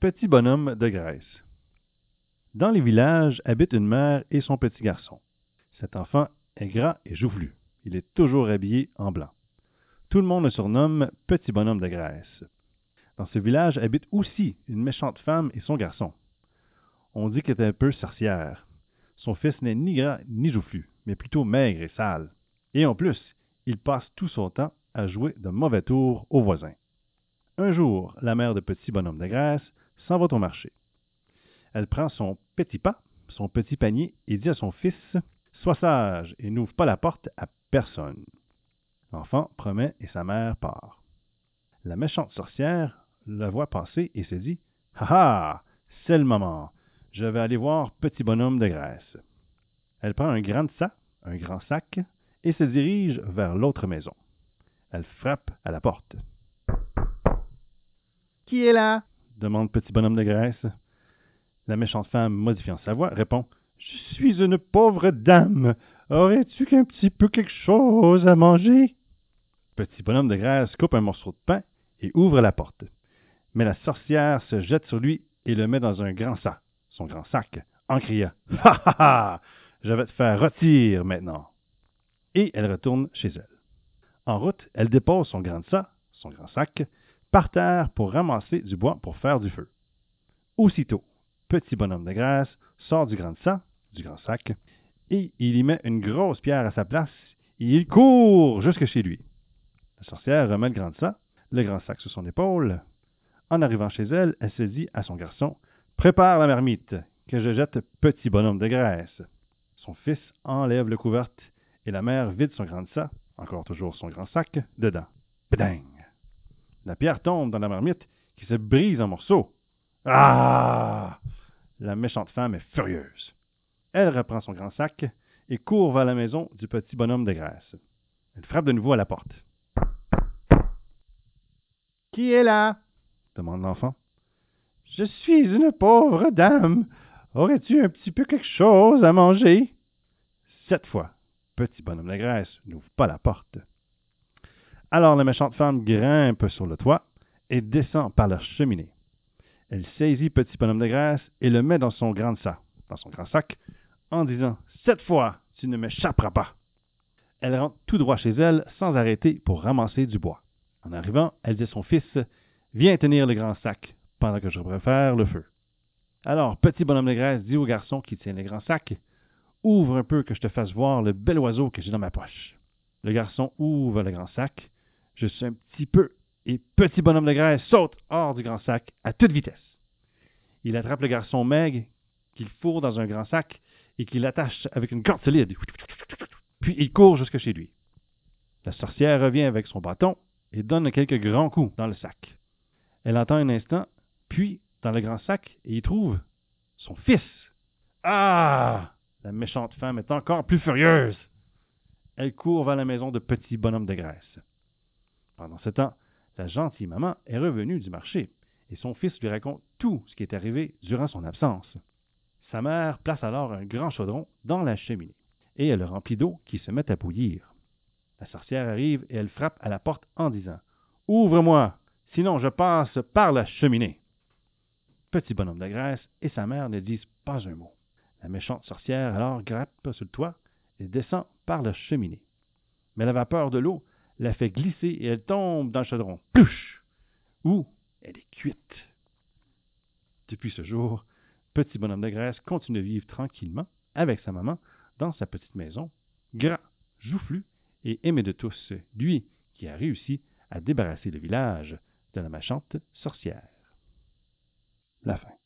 Petit bonhomme de graisse. Dans les villages habite une mère et son petit garçon. Cet enfant est gras et joufflu. Il est toujours habillé en blanc. Tout le monde le surnomme Petit bonhomme de graisse. Dans ce village habite aussi une méchante femme et son garçon. On dit qu'elle est un peu sorcière. Son fils n'est ni gras ni joufflu, mais plutôt maigre et sale. Et en plus, il passe tout son temps à jouer de mauvais tours aux voisins. Un jour, la mère de Petit bonhomme de graisse va au marché. Elle prend son petit pas, son petit panier, et dit à son fils Sois sage et n'ouvre pas la porte à personne. L'enfant promet et sa mère part. La méchante sorcière la voit passer et se dit Ha ha C'est le moment. Je vais aller voir Petit bonhomme de graisse. Elle prend un grand sac, un grand sac, et se dirige vers l'autre maison. Elle frappe à la porte. Qui est là? Demande Petit bonhomme de graisse. La méchante femme, modifiant sa voix, répond Je suis une pauvre dame. Aurais-tu qu'un petit peu quelque chose à manger? Petit bonhomme de graisse coupe un morceau de pain et ouvre la porte. Mais la sorcière se jette sur lui et le met dans un grand sac, son grand sac, en criant Ha ha ha Je vais te faire rôtir maintenant. Et elle retourne chez elle. En route, elle dépose son grand sac, son grand sac, par terre pour ramasser du bois pour faire du feu. Aussitôt, petit bonhomme de graisse sort du grand sac, du grand sac, et il y met une grosse pierre à sa place, et il court jusque chez lui. La sorcière remet le grand sac, le grand sac sur son épaule. En arrivant chez elle, elle se dit à son garçon Prépare la marmite, que je jette petit bonhomme de graisse. Son fils enlève le couvercle et la mère vide son grand sac, encore toujours son grand sac, dedans. Péding! La pierre tombe dans la marmite qui se brise en morceaux. Ah! La méchante femme est furieuse. Elle reprend son grand sac et court vers la maison du petit bonhomme de graisse. Elle frappe de nouveau à la porte. Qui est là? demande l'enfant. Je suis une pauvre dame. Aurais-tu un petit peu quelque chose à manger? Cette fois, petit bonhomme de graisse n'ouvre pas la porte. Alors la méchante femme grimpe sur le toit et descend par la cheminée. Elle saisit petit bonhomme de graisse et le met dans son grand sac, dans son grand sac, en disant Cette fois, tu ne m'échapperas pas. Elle rentre tout droit chez elle sans arrêter pour ramasser du bois. En arrivant, elle dit à son fils Viens tenir le grand sac pendant que je préfère le feu. Alors, petit bonhomme de graisse dit au garçon qui tient le grand sac Ouvre un peu que je te fasse voir le bel oiseau que j'ai dans ma poche. Le garçon ouvre le grand sac, juste un petit peu, et petit bonhomme de graisse saute hors du grand sac à toute vitesse. Il attrape le garçon maigre qu'il fourre dans un grand sac et qu'il attache avec une corde solide. Puis il court jusque chez lui. La sorcière revient avec son bâton et donne quelques grands coups dans le sac. Elle entend un instant, puis dans le grand sac, et y trouve son fils. Ah La méchante femme est encore plus furieuse. Elle court vers la maison de petit bonhomme de graisse. Pendant ce temps, la gentille maman est revenue du marché et son fils lui raconte tout ce qui est arrivé durant son absence. Sa mère place alors un grand chaudron dans la cheminée et elle le remplit d'eau qui se met à bouillir. La sorcière arrive et elle frappe à la porte en disant Ouvre-moi, sinon je passe par la cheminée. Petit bonhomme de graisse et sa mère ne disent pas un mot. La méchante sorcière alors gratte sur le toit et descend par la cheminée. Mais la vapeur de l'eau la fait glisser et elle tombe dans le chaudron. Plouche! Où? Elle est cuite. Depuis ce jour, petit bonhomme de graisse continue de vivre tranquillement avec sa maman dans sa petite maison, gras, joufflu et aimé de tous, lui qui a réussi à débarrasser le village de la méchante sorcière. La fin.